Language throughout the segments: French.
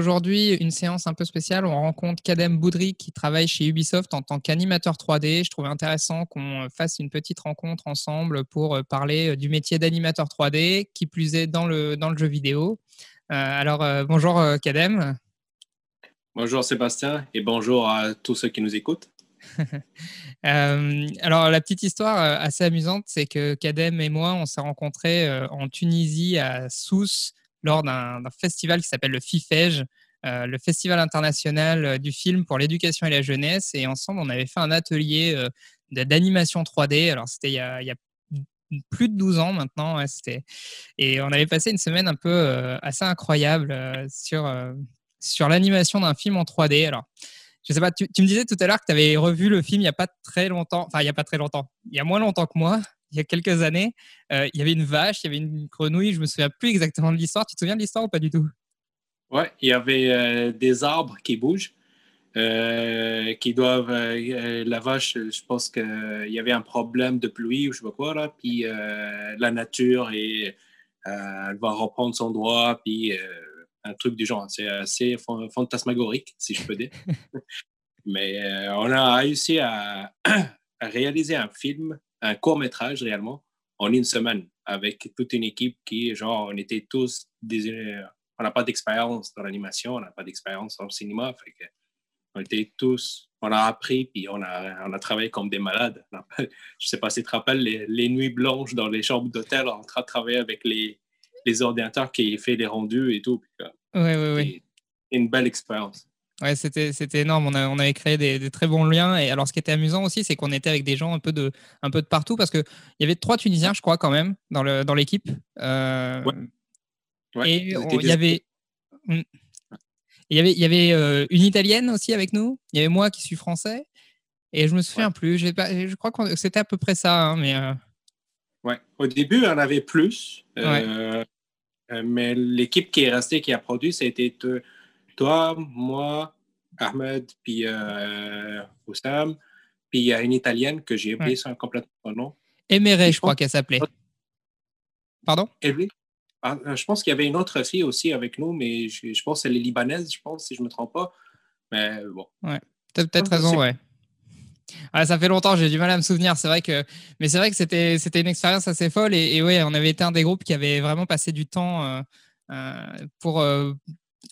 aujourd'hui une séance un peu spéciale. On rencontre Kadem Boudry qui travaille chez Ubisoft en tant qu'animateur 3D. Je trouvais intéressant qu'on fasse une petite rencontre ensemble pour parler du métier d'animateur 3D, qui plus est dans le, dans le jeu vidéo. alors, bonjour Kadem. Bonjour Sébastien et bonjour à tous ceux qui nous écoutent. Euh, alors, la petite histoire euh, assez amusante, c'est que Kadem et moi, on s'est rencontrés euh, en Tunisie, à Sousse, lors d'un festival qui s'appelle le FIFEJ, le Festival international du film pour l'éducation et la jeunesse. Et ensemble, on avait fait un atelier d'animation 3D. Alors, c'était il, y a plus de 12 ans maintenant. et on avait passé une semaine un peu assez incroyable sur, sur l'animation d'un film en 3D. Alors, je sais pas, tu, me disais tout à l'heure que tu avais revu le film il n'y a pas très longtemps, enfin il n'y a pas très longtemps, il y a moins longtemps que moi, il y a quelques années. Euh, il y avait une vache, il y avait une grenouille, je me souviens plus exactement de l'histoire. Tu te souviens de l'histoire ou pas du tout? Ouais, il y avait euh, des arbres qui bougent, euh, qui doivent. la vache, je pense qu'il y avait un problème de pluie ou je sais pas quoi, là, puis la nature, et, elle va reprendre son droit, puis un truc du genre. C'est assez fantasmagorique, si je peux dire. Mais on a réussi à, réaliser un film, un court métrage réellement, en une semaine, avec toute une équipe qui, genre, on était tous des, on n'a pas d'expérience dans l'animation, on n'a pas d'expérience dans le cinéma. on était tous, on a appris, puis on a, on a travaillé comme des malades. Je ne sais pas si tu te rappelles les, les, nuits blanches dans les chambres d'hôtel en train de travailler avec les, les ordinateurs qui fait les rendus et tout. Oui, oui, oui. Une belle expérience. Ouais, c'était, c'était énorme. On, on, avait créé des, très bons liens. Et alors, ce qui était amusant aussi, c'est qu'on était avec des gens un peu de, un peu de partout parce qu'il y avait trois Tunisiens, je crois, quand même, dans, le, dans l'équipe. Euh, ouais. et il y avait. Hmm. Il y avait, il y avait euh, une Italienne aussi avec nous. Il y avait moi qui suis français. Et je me souviens plus. je crois que c'était à peu près ça. Hein, mais, euh, Ouais. Au début, on avait plus. Euh, mais l'équipe qui est restée, qui a produit, c'était toi, moi, Ahmed, puis euh, Oussam. Puis il y a une Italienne que j'ai oublié son complètement son nom. Je, crois qu'elle s'appelait. Pardon? Ah, Je pense qu'il y avait une autre fille aussi avec nous, mais je, pense qu'elle est libanaise, je pense, si je ne me trompe pas. Mais bon. Ouais. Tu as peut-être raison, ouais ça fait longtemps, j'ai du mal à me souvenir. C'est vrai que, mais c'est vrai que c'était, c'était une expérience assez folle. Et, et, ouais, on avait été un des groupes qui avait vraiment passé du temps euh, euh, pour, euh,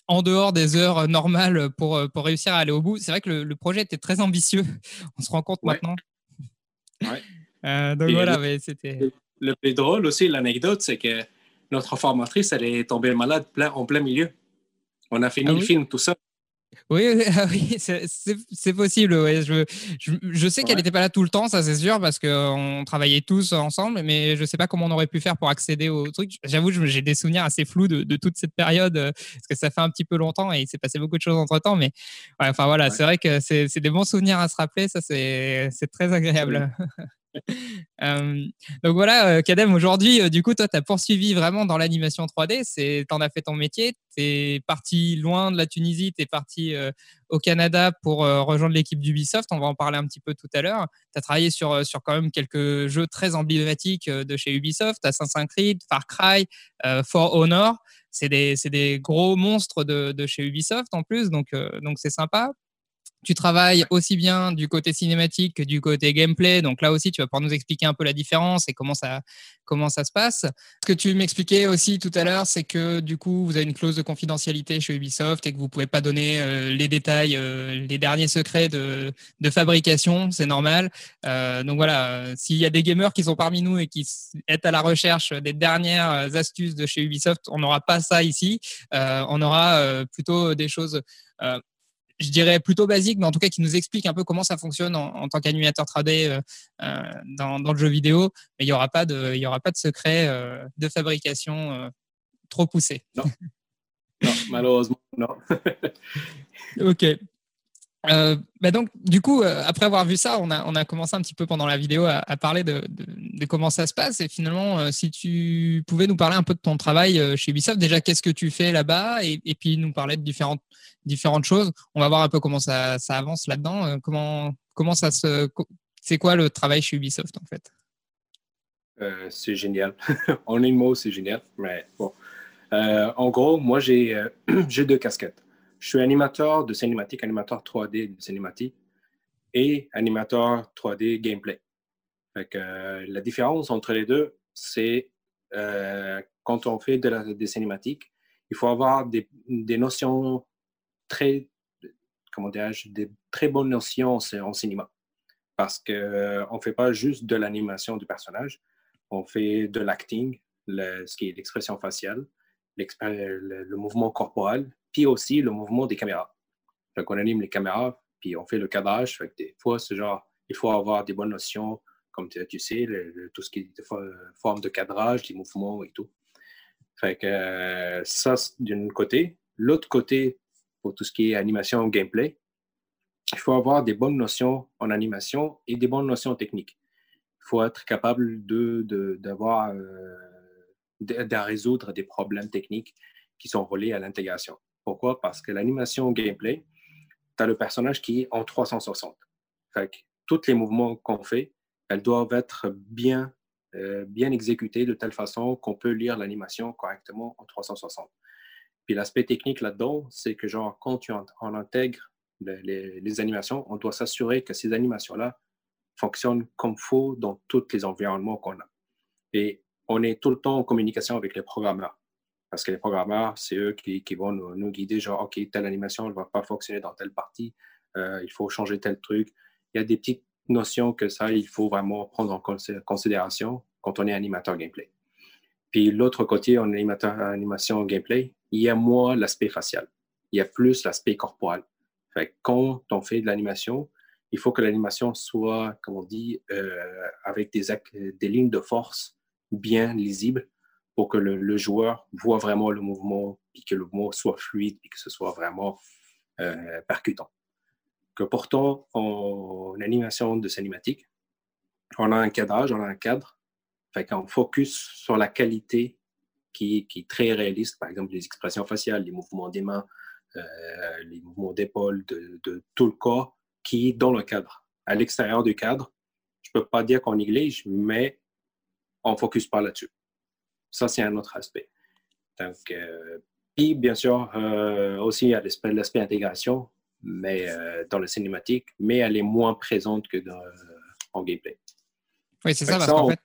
en dehors des heures normales pour, pour réussir à aller au bout. C'est vrai que le, projet était très ambitieux. On se rend compte maintenant. donc voilà, le, c'était. Le plus drôle aussi, l'anecdote, c'est que notre formatrice, elle est tombée malade plein, en plein milieu. On a fini ah le film tout ça. Oui, ah oui c'est possible. Je, je, sais qu'elle n'était pas là tout le temps, ça c'est sûr, parce qu'on travaillait tous ensemble, mais je ne sais pas comment on aurait pu faire pour accéder au truc. J'avoue, j'ai des souvenirs assez flous de, toute cette période, euh, parce que ça fait un petit peu longtemps et il s'est passé beaucoup de choses entre temps. Mais enfin voilà, c'est vrai que c'est des bons souvenirs à se rappeler, ça c'est très agréable. Euh, donc voilà, euh, Kadem, aujourd'hui, euh, du coup, toi, tu as poursuivi vraiment dans l'animation 3D. Tu en as fait ton métier. Tu es parti loin de la Tunisie, tu es parti au Canada pour rejoindre l'équipe d'Ubisoft. On va en parler un petit peu tout à l'heure. Tu as travaillé sur, sur quand même quelques jeux très emblématiques de chez Ubisoft Assassin's Creed, Far Cry, For Honor. C'est des, des, gros monstres de, de, chez Ubisoft en plus, donc donc c'est sympa. Tu travailles aussi bien du côté cinématique que du côté gameplay. Donc là aussi, tu vas pouvoir nous expliquer un peu la différence et comment ça, comment ça se passe. Ce que tu m'expliquais aussi tout à l'heure, c'est que du coup, vous avez une clause de confidentialité chez Ubisoft et que vous ne pouvez pas donner euh, les détails, euh, les derniers secrets de, de fabrication. C'est normal. Euh, donc voilà, s'il y a des gamers qui sont parmi nous et qui sont à la recherche des dernières astuces de chez Ubisoft, on n'aura pas ça ici. on aura plutôt des choses je dirais plutôt basique, mais en tout cas qui nous explique un peu comment ça fonctionne en, tant qu'animateur 3D euh, euh, dans, dans, le jeu vidéo. Mais il n'y aura pas de, il y aura pas de secret euh, de fabrication trop poussé. Non. non, malheureusement, non. ok. Euh, bah donc, du coup, euh, après avoir vu ça, on a, commencé un petit peu pendant la vidéo à, parler de, comment ça se passe. Et finalement, euh, si tu pouvais nous parler un peu de ton travail chez Ubisoft, déjà, qu'est-ce que tu fais là-bas? Et, puis nous parler de différentes, différentes choses. On va voir un peu comment ça, ça avance là-dedans. comment, comment ça se. C'est quoi le travail chez Ubisoft en fait? C'est génial. en un mot, c'est génial. Mais bon. en gros, moi, j'ai deux casquettes. Je suis animateur de cinématique, animateur 3D de cinématique et animateur 3D gameplay. Euh, la différence entre les deux, c'est euh, quand on fait de des cinématiques, il faut avoir des, notions très, comment des très bonnes notions en, cinéma. Parce qu'on ne fait pas juste de l'animation du personnage, on fait de l'acting, ce qui est l'expression faciale, le, le, mouvement corporel, puis aussi le mouvement des caméras. Fait on anime les caméras, puis on fait le cadrage. Fait des fois, c'est genre, il faut avoir des bonnes notions, comme tu, sais, tout ce qui est forme de cadrage, les mouvements et tout. Fait que euh, ça, d'un côté. L'autre côté, pour tout ce qui est animation gameplay, il faut avoir des bonnes notions en animation et des bonnes notions techniques. Il faut être capable de, d'avoir, de, résoudre des problèmes techniques qui sont reliés à l'intégration. Pourquoi? Parce que l'animation gameplay, tu as le personnage qui est en 360. Fait tous les mouvements qu'on fait, elles doivent être bien, euh, bien exécutées de telle façon qu'on peut lire l'animation correctement en 360. Puis l'aspect technique là-dedans, c'est que genre, quand tu on intègre les, animations, on doit s'assurer que ces animations-là fonctionnent comme faut dans tous les environnements qu'on a. Et on est tout le temps en communication avec les programmeurs. Parce que les programmeurs, c'est eux qui, vont nous, guider, genre, OK, telle animation ne va pas fonctionner dans telle partie, euh, il faut changer tel truc. Il y a des petites notions que ça, il faut vraiment prendre en considération quand on est animateur gameplay. Puis l'autre côté, en animateur, animation gameplay, il y a moins l'aspect facial. Il y a plus l'aspect corporel. Quand on fait de l'animation, il faut que l'animation soit, comme on dit, euh, avec des lignes de force bien lisibles pour que le, joueur voit vraiment le mouvement, puis que le mouvement soit fluide, puis que ce soit vraiment euh, percutant. Que pourtant, en, animation de cinématique, on a un cadrage, on a un cadre, fait qu'on focus sur la qualité qui, qui, est très réaliste, par exemple les expressions faciales, les mouvements des mains, euh, les mouvements d'épaule, de, de, tout le corps qui est dans le cadre. À l'extérieur du cadre, je ne peux pas dire qu'on néglige, mais on ne focus pas là-dessus. Ça, c'est un autre aspect. Donc, euh, puis, bien sûr, euh, aussi, il y a l'aspect intégration, mais euh, dans le cinématique, mais elle est moins présente que dans, en gameplay. Oui, c'est ça, parce qu'en fait.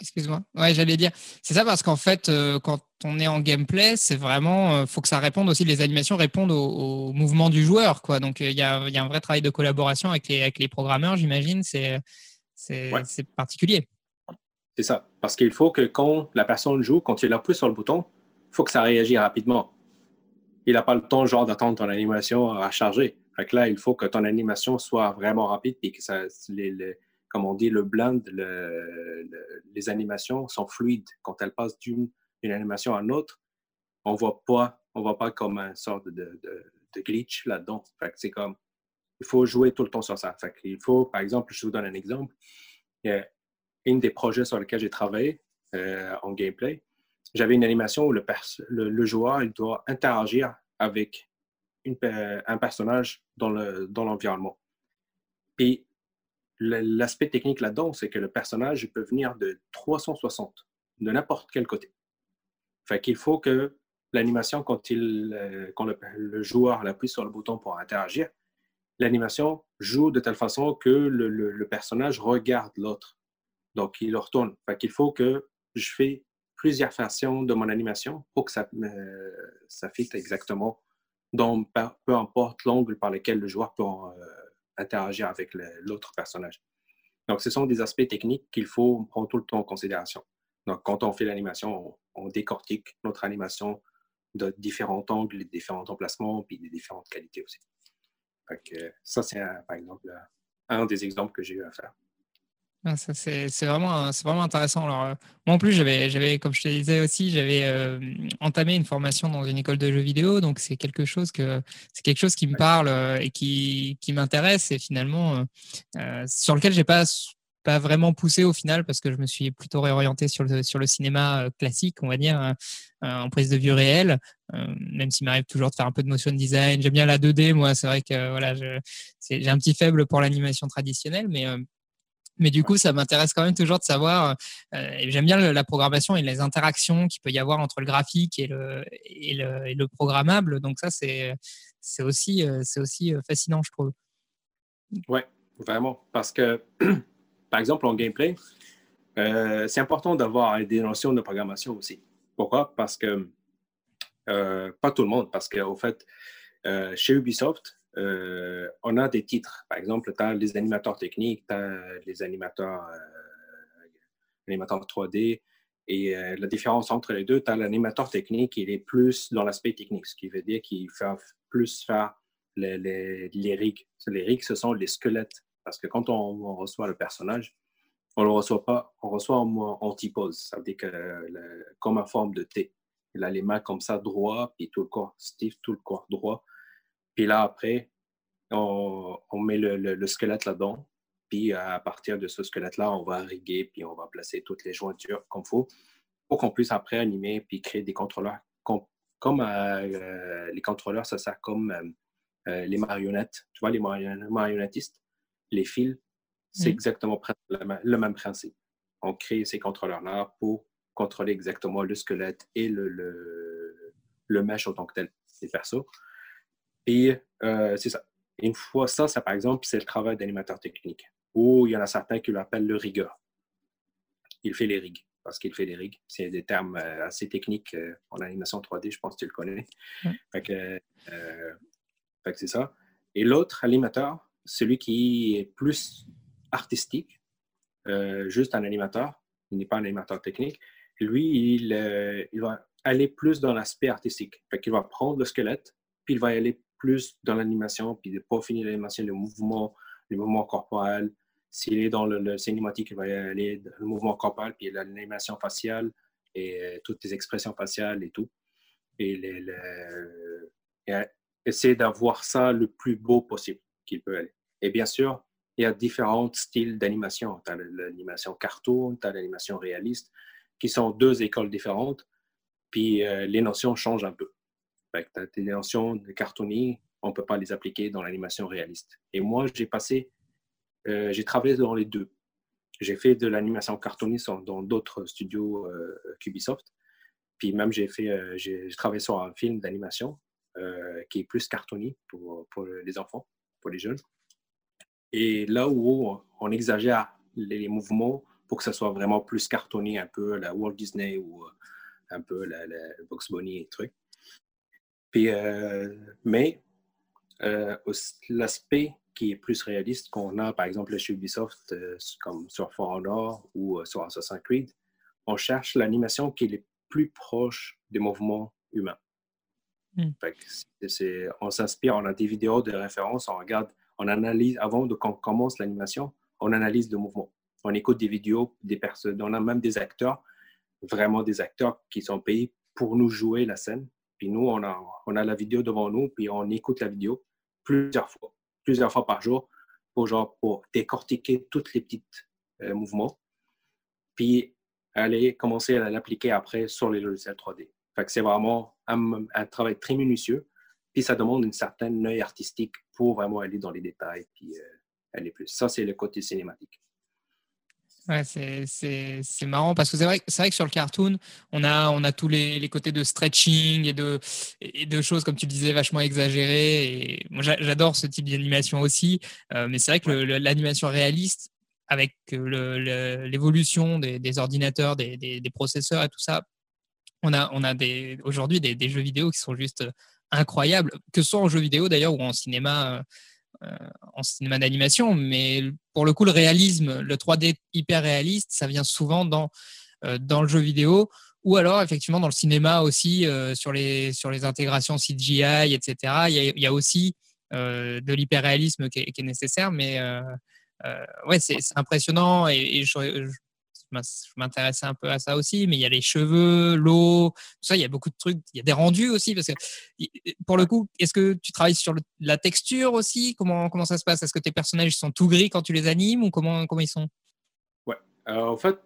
Excuse-moi. Ouais, j'allais dire. C'est ça parce qu'en fait, quand on est en gameplay, c'est vraiment, il faut que ça réponde aussi, les animations répondent au, mouvement du joueur, quoi. Donc il y, a, y, a, un vrai travail de collaboration avec les, avec les programmeurs, j'imagine. C'est particulier. C'est ça. Parce qu'il faut que quand la personne joue, quand il appuie sur le bouton, il faut que ça réagisse rapidement. Il n'a pas le temps, genre, d'attendre ton animation à charger. Fait que là, il faut que ton animation soit vraiment rapide et que ça, comme on dit, le blend, les animations sont fluides. Quand elles passent d'une animation à l'autre, on voit pas, on voit pas comme un sort de, glitch là-dedans. Fait c'est comme, il faut jouer tout le temps sur ça. Fait il faut, par exemple, je vous donne un exemple un des projets sur lesquels j'ai travaillé euh, en gameplay, j'avais une animation où le, joueur il doit interagir avec une, un personnage dans l'environnement. Le, Et l'aspect technique là-dedans, c'est que le personnage peut venir de 360, de n'importe quel côté. Fait qu'il faut que l'animation, quand, il, euh, quand le, joueur appuie sur le bouton pour interagir, l'animation joue de telle façon que le personnage regarde l'autre. Donc, il le retourne. Fait faut que je fais plusieurs versions de mon animation pour que ça, euh, fitte exactement, donc peu importe l'angle par lequel le joueur peut euh, interagir avec l'autre personnage. Donc, ce sont des aspects techniques qu'il faut prendre tout le temps en considération. Donc, quand on fait l'animation, on, décortique notre animation de différents angles, différents emplacements, puis des différentes qualités aussi. ça, c'est par exemple un des exemples que j'ai eu à faire. C'est vraiment, vraiment intéressant. Alors, euh, moi, en plus, j'avais, comme je te disais aussi, j'avais euh, entamé une formation dans une école de jeux vidéo. Donc, c'est quelque chose que c'est quelque chose qui me parle euh, et qui, qui m'intéresse et finalement sur lequel j'ai pas pas vraiment poussé au final parce que je me suis plutôt réorienté sur le, sur le cinéma classique, on va dire, en prise de vue réelle, même s'il m'arrive toujours de faire un peu de motion design. J'aime bien la 2D, moi, c'est vrai que voilà, j'ai un petit faible pour l'animation traditionnelle, mais Mais du coup, ça m'intéresse quand même toujours de savoir. Euh, j'aime bien la programmation et les interactions qu'il peut y avoir entre le graphique et le, programmable. Donc ça, c'est aussi, c'est aussi fascinant, je trouve. Ouais, vraiment. Parce que, par exemple, en gameplay, c'est important d'avoir des notions de programmation aussi. Pourquoi? Parce que, pas tout le monde, parce qu'au fait, chez Ubisoft, euh, on a des titres. Par exemple, tu as les animateurs techniques, tu as les animateurs, euh, animateurs 3D. Et euh, la différence entre les deux, tu as l'animateur technique, il est plus dans l'aspect technique, ce qui veut dire qu'il fait plus faire les, les, rigs. Les rigs, ce sont les squelettes. Parce que quand on, reçoit le personnage, on le reçoit pas, on reçoit en, T-pose. Ça veut dire que comme en forme de T. Il a les mains comme ça droit, puis tout le corps stiff, tout le corps droit. Puis là, après, on, met le, squelette là-dedans. Puis à partir de ce squelette-là, on va riguer, puis on va placer toutes les jointures comme il faut pour qu'on puisse après animer puis créer des contrôleurs. Comme, euh, les contrôleurs, ça sert comme euh, euh, les marionnettes. Tu vois, les marionnettistes, les fils, c'est exactement le même principe. On crée ces contrôleurs-là pour contrôler exactement le squelette et le, le, le mesh en tant que tel des persos. Et euh, c'est ça. Une fois ça, ça, par exemple, c'est le travail d'animateur technique. Ou il y en a certains qui l'appellent le rigueur. Il fait les rigs, parce qu'il fait les rigs. C'est des termes euh, assez techniques euh, en animation 3D, je pense que tu le connais. Fait que, c'est ça. Et l'autre animateur, celui qui est plus artistique, juste un animateur, il n'est pas un animateur technique, lui, il, il va aller plus dans l'aspect artistique. Fait qu'il va prendre le squelette, puis il va aller plus dans l'animation, puis de pas finir l'animation, le mouvement, le mouvement corporel. S'il est dans le, cinématique, il va y aller le mouvement corporel, puis l'animation faciale et euh, toutes les expressions faciales et tout. Et, essayer d'avoir ça le plus beau possible qu'il peut aller. Et bien sûr, il y a différents styles d'animation. Tu as l'animation cartoon, tu as l'animation réaliste, qui sont deux écoles différentes, puis euh, les notions changent un peu. Tes notions de cartonnier, on ne peut pas les appliquer dans l'animation réaliste. Et moi, j'ai passé, euh, j'ai travaillé dans les deux. J'ai fait de l'animation cartonnée dans d'autres studios euh, Ubisoft. Puis même, j'ai fait, euh, j'ai travaillé sur un film d'animation qui est plus cartonné pour, les enfants, pour les jeunes. Et là où on exagère les mouvements pour que ce soit vraiment plus cartonné, un peu la Walt Disney ou un peu la, la Box Bunny et trucs. Puis, euh, mais euh, l'aspect qui est plus réaliste qu'on a, par exemple, chez Ubisoft, euh, comme sur For Honor ou sur Assassin's Creed, on cherche l'animation qui est le plus proche des mouvements humains. Hmm. on s'inspire, on a des vidéos de référence, on regarde, on analyse, avant de qu'on commence l'animation, on analyse le mouvement. On écoute des vidéos, des personnes, on a même des acteurs, vraiment des acteurs qui sont payés pour nous jouer la scène puis nous, on a, on a la vidéo devant nous, puis on écoute la vidéo plusieurs fois, plusieurs fois par jour, pour, genre, pour décortiquer tous les petits euh, mouvements, puis aller commencer à l'appliquer après sur les logiciels 3D. Fait que c'est vraiment un, travail très minutieux, puis ça demande une certaine œil artistique pour vraiment aller dans les détails, puis euh, aller plus. Ça, c'est le côté cinématique. Ouais, c'est marrant parce que c'est vrai, vrai que sur le cartoon, on a, on a tous les, les côtés de stretching et de, et de choses, comme tu disais, vachement exagérées. Moi, j'adore ce type d'animation aussi. Euh, mais c'est vrai que l'animation réaliste, avec l'évolution des, ordinateurs, des, des, processeurs et tout ça, on a, on a aujourd'hui des, jeux vidéo qui sont juste incroyables, que ce soit en jeu vidéo d'ailleurs ou en cinéma. Euh, euh, en cinéma d'animation, mais pour le coup, le réalisme, le 3D hyper réaliste, ça vient souvent dans, euh, dans le jeu vidéo ou alors effectivement dans le cinéma aussi euh, sur, les, sur les intégrations CGI, etc. Il y a, aussi de l'hyper-réalisme qui, est nécessaire, mais ouais, c'est impressionnant et, je m'intéressais un peu à ça aussi, mais il y a les cheveux, l'eau, tout ça, il y a beaucoup de trucs. Il y a des rendus aussi, parce que pour le coup, est-ce que tu travailles sur la texture aussi? Comment, comment ça se passe? Est-ce que tes personnages sont tout gris quand tu les animes ou comment, comment ils sont? Ouais, en fait,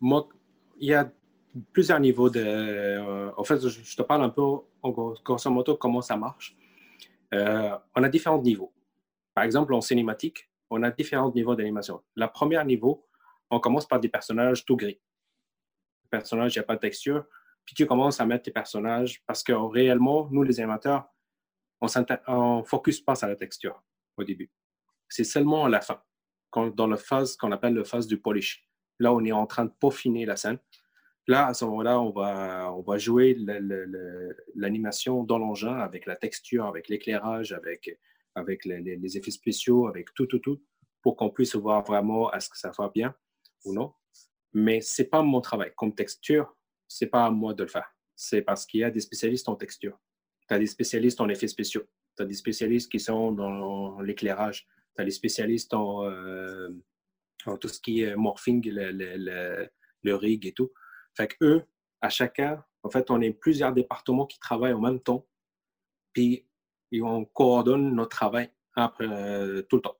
moi, il y a plusieurs niveaux de. Euh, en fait, je, te parle un peu, en grosso modo, comment ça marche. Euh, on a différents niveaux. Par exemple, en cinématique, on a différents niveaux d'animation. Le premier niveau, on commence par des personnages tout gris. Le personnage, il n'y a pas de texture. Puis tu commences à mettre tes personnages parce que réellement, nous, les animateurs, on ne focus pas sur la texture au début. C'est seulement à la fin, dans la phase qu'on appelle la phase du polish. Là, on est en train de peaufiner la scène. Là, à ce moment-là, on va, jouer l'animation dans l'engin avec la texture, avec l'éclairage, avec, avec les, effets spéciaux, avec tout, tout, tout, pour qu'on puisse voir vraiment est-ce que ça va bien ou non. Mais ce n'est pas mon travail. Comme texture, ce n'est pas à moi de le faire. C'est parce qu'il y a des spécialistes en texture. Tu as des spécialistes en effets spéciaux. Tu as des spécialistes qui sont dans l'éclairage. Tu as des spécialistes euh, en, tout ce qui est morphing, le, le, le, rig et tout. Fait que eux, à chacun, en fait, on est plusieurs départements qui travaillent en même temps. Puis, on coordonne notre travail après, euh, tout le temps.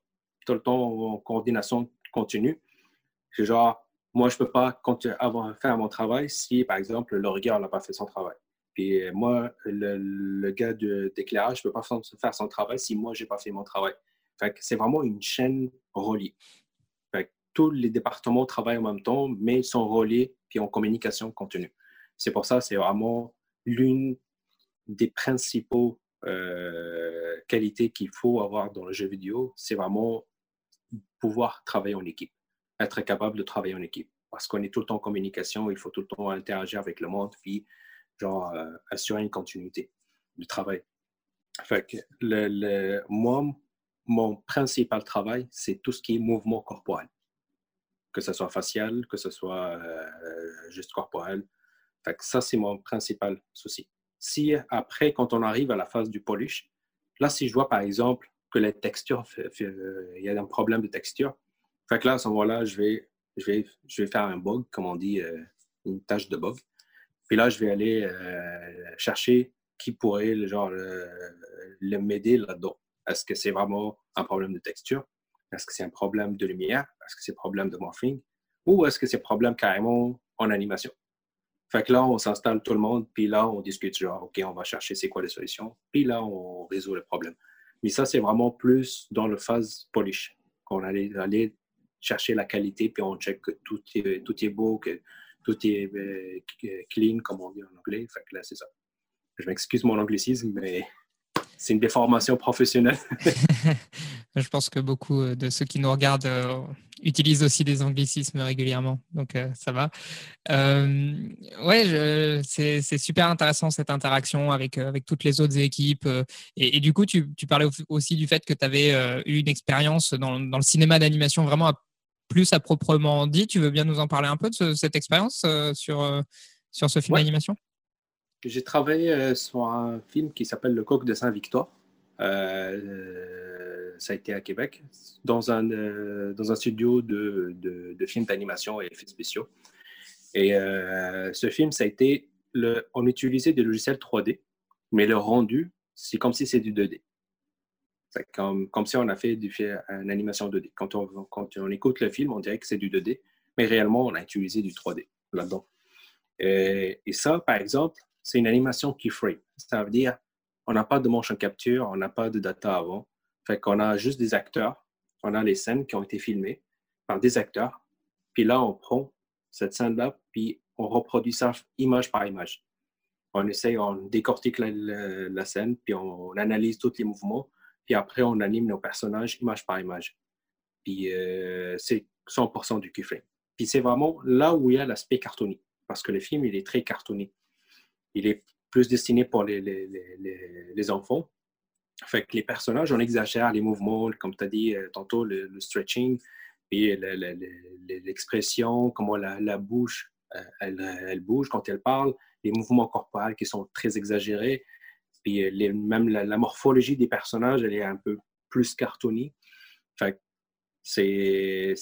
Tout le temps en coordination continue. C'est genre, moi, je ne peux pas faire mon travail si, par exemple, le regard n'a pas fait son travail. Puis euh, moi, le, gars d'éclairage ne peut pas faire son travail si moi, je n'ai pas fait mon travail. C'est vraiment une chaîne reliée. Tous les départements travaillent en même temps, mais ils sont reliés puis en communication continue. C'est pour ça, c'est vraiment l'une des principaux euh, qualités qu'il faut avoir dans le jeu vidéo, c'est vraiment pouvoir travailler en équipe être capable de travailler en équipe. Parce qu'on est tout le temps en communication, il faut tout le temps interagir avec le monde, puis genre euh, assurer une continuité du travail. Fait que le, moi, mon principal travail, c'est tout ce qui est mouvement corporel. Que ce soit facial, que ce soit euh, juste corporel. Fait que ça, c'est mon principal souci. Si après, quand on arrive à la phase du polish, là, si je vois par exemple que les textures, il y a un problème de texture, fait que là, à ce moment-là, je vais, je, vais, je vais faire un bug, comme on dit, euh, une tâche de bug. Puis là, je vais aller euh, chercher qui pourrait genre, le, m'aider là-dedans. Est-ce que c'est vraiment un problème de texture? Est-ce que c'est un problème de lumière? Est-ce que c'est un problème de morphing? Ou est-ce que c'est un problème carrément en animation? Fait que là, on s'installe tout le monde, puis là, on discute genre, OK, on va chercher c'est quoi les solutions, puis là, on résout le problème. Mais ça, c'est vraiment plus dans le phase polish, qu'on allait chercher la qualité, puis on check que tout est, tout est beau, que tout est euh, clean, comme on dit en anglais. Fait là, c'est ça. Je m'excuse mon anglicisme, mais c'est une déformation professionnelle. Je pense que beaucoup euh, de ceux qui nous regardent euh, utilisent aussi des anglicismes régulièrement, donc ça va. ouais, c'est super intéressant cette interaction avec, avec toutes les autres équipes. Et, du coup, tu, tu, parlais aussi du fait que tu avais eu une expérience dans, dans, le cinéma d'animation vraiment à plus à proprement dit. Tu veux bien nous en parler un peu de cette expérience euh, sur, euh, sur ce film d'animation? J'ai travaillé euh, sur un film qui s'appelle Le Coq de Saint-Victor. ça a été à Québec, dans un, dans un studio de, de, films d'animation et effets spéciaux. Et ce film, ça a été, le, on utilisait des logiciels 3D, mais le rendu, c'est comme si c'était du 2D. Comme, comme si on a fait du, une animation 2D. Quand on, quand on écoute le film, on dirait que c'est du 2D, mais réellement, on a utilisé du 3D là-dedans. Et, ça, par exemple, c'est une animation keyframe. Ça veut dire on n'a pas de motion capture, on n'a pas de data avant. Fait qu'on a juste des acteurs. On a les scènes qui ont été filmées par des acteurs. Puis là, on prend cette scène-là, puis on reproduit ça image par image. On essaye, on décortique la scène, puis on analyse tous les mouvements puis après, on anime nos personnages image par image. Puis euh, c'est 100% du keyframe. Puis c'est vraiment là où il y a l'aspect cartonné. Parce que le film, il est très cartonné. Il est plus destiné pour les, les, les, enfants. Fait que les personnages, on exagère les mouvements, comme tu as dit euh, tantôt, le, stretching, puis l'expression, comment la, la bouche, euh, elle, elle, bouge quand elle parle, les mouvements corporels qui sont très exagérés. Puis euh, même la, morphologie des personnages, elle est un peu plus cartonnée. c'est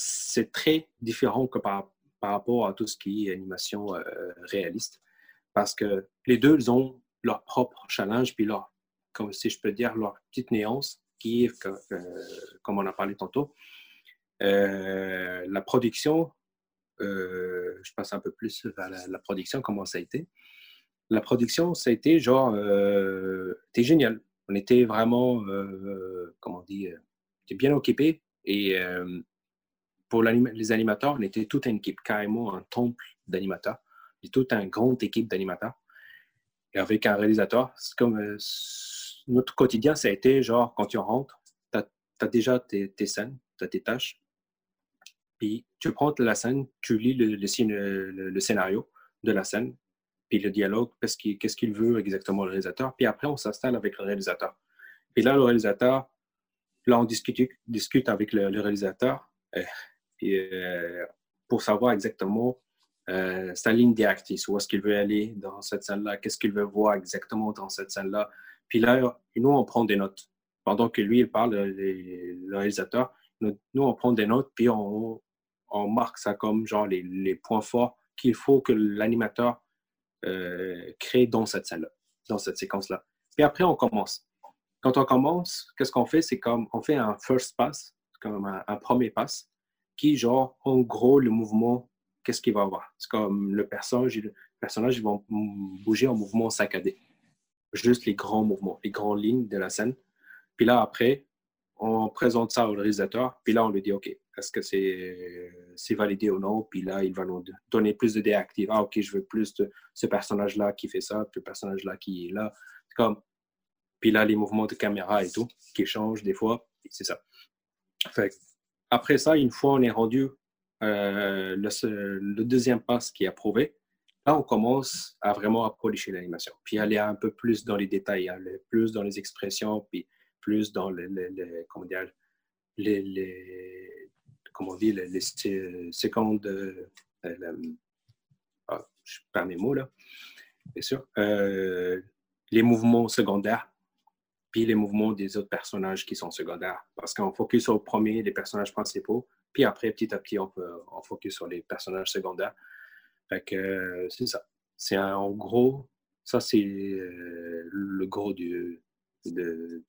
très différent que par, rapport à tout ce qui est animation euh, réaliste. Parce que les deux, ils ont leur propre challenge, puis leur, comme si je peux dire, leur petite nuance, qui euh, comme on a parlé tantôt, la production, je passe un peu plus vers la, production, comment ça a été la production, ça a été genre, euh, c'était génial. On était vraiment, euh, comment dire, était bien occupé. Et euh, pour les animateurs, on était toute une équipe, carrément un temple d'animateurs. toute une grande équipe d'animateurs. Et avec un réalisateur, comme euh, notre quotidien, ça a été genre quand tu rentres, tu as, déjà tes, scènes, tu as tes tâches. Puis tu prends la scène, tu lis le, scénario de la scène, puis le dialogue, qu'est-ce qu'il veut exactement le réalisateur. Puis après, on s'installe avec le réalisateur. Puis là, le réalisateur, là, on discute, discute avec le, réalisateur euh, et, euh, pour savoir exactement euh, sa ligne directrice, où est-ce qu'il veut aller dans cette scène-là, qu'est-ce qu'il veut voir exactement dans cette scène-là. Puis là, nous, on prend des notes. Pendant que lui, il parle, le réalisateur, nous, on prend des notes, puis on, on marque ça comme genre les, les points forts qu'il faut que l'animateur euh, crée dans cette scène-là, dans cette séquence-là. Puis après, on commence. Quand on commence, qu'est-ce qu'on fait? C'est comme on fait un first pass, comme un, premier pass, qui, genre, en gros, le mouvement, qu'est-ce qu'il va avoir? C'est comme le personnage, le personnage, vont bouger en mouvement saccadé. Juste les grands mouvements, les grandes lignes de la scène. Puis là, après, on présente ça au réalisateur, puis là, on lui dit, OK, est-ce que c'est validé ou non? Puis là, il va nous donner plus de déactifs. Ah, OK, je veux plus de ce personnage-là qui fait ça, puis le personnage-là qui est là. comme, puis là, les mouvements de caméra et tout, qui changent des fois, c'est ça. Après ça, une fois on est rendu euh, le, deuxième passe qui est approuvé, là, on commence à vraiment à policher l'animation, puis aller un peu plus dans les détails, aller plus dans les expressions, puis plus dans les, les, les, comment on dit, les, les secondes, euh, ah, je perds mes mots là, bien sûr, euh, les mouvements secondaires, puis les mouvements des autres personnages qui sont secondaires. Parce qu'on focus au premier, les personnages principaux, puis après, petit à petit, on, peut, on focus sur les personnages secondaires. Fait que euh, c'est ça. C'est en gros, ça c'est le gros du, de,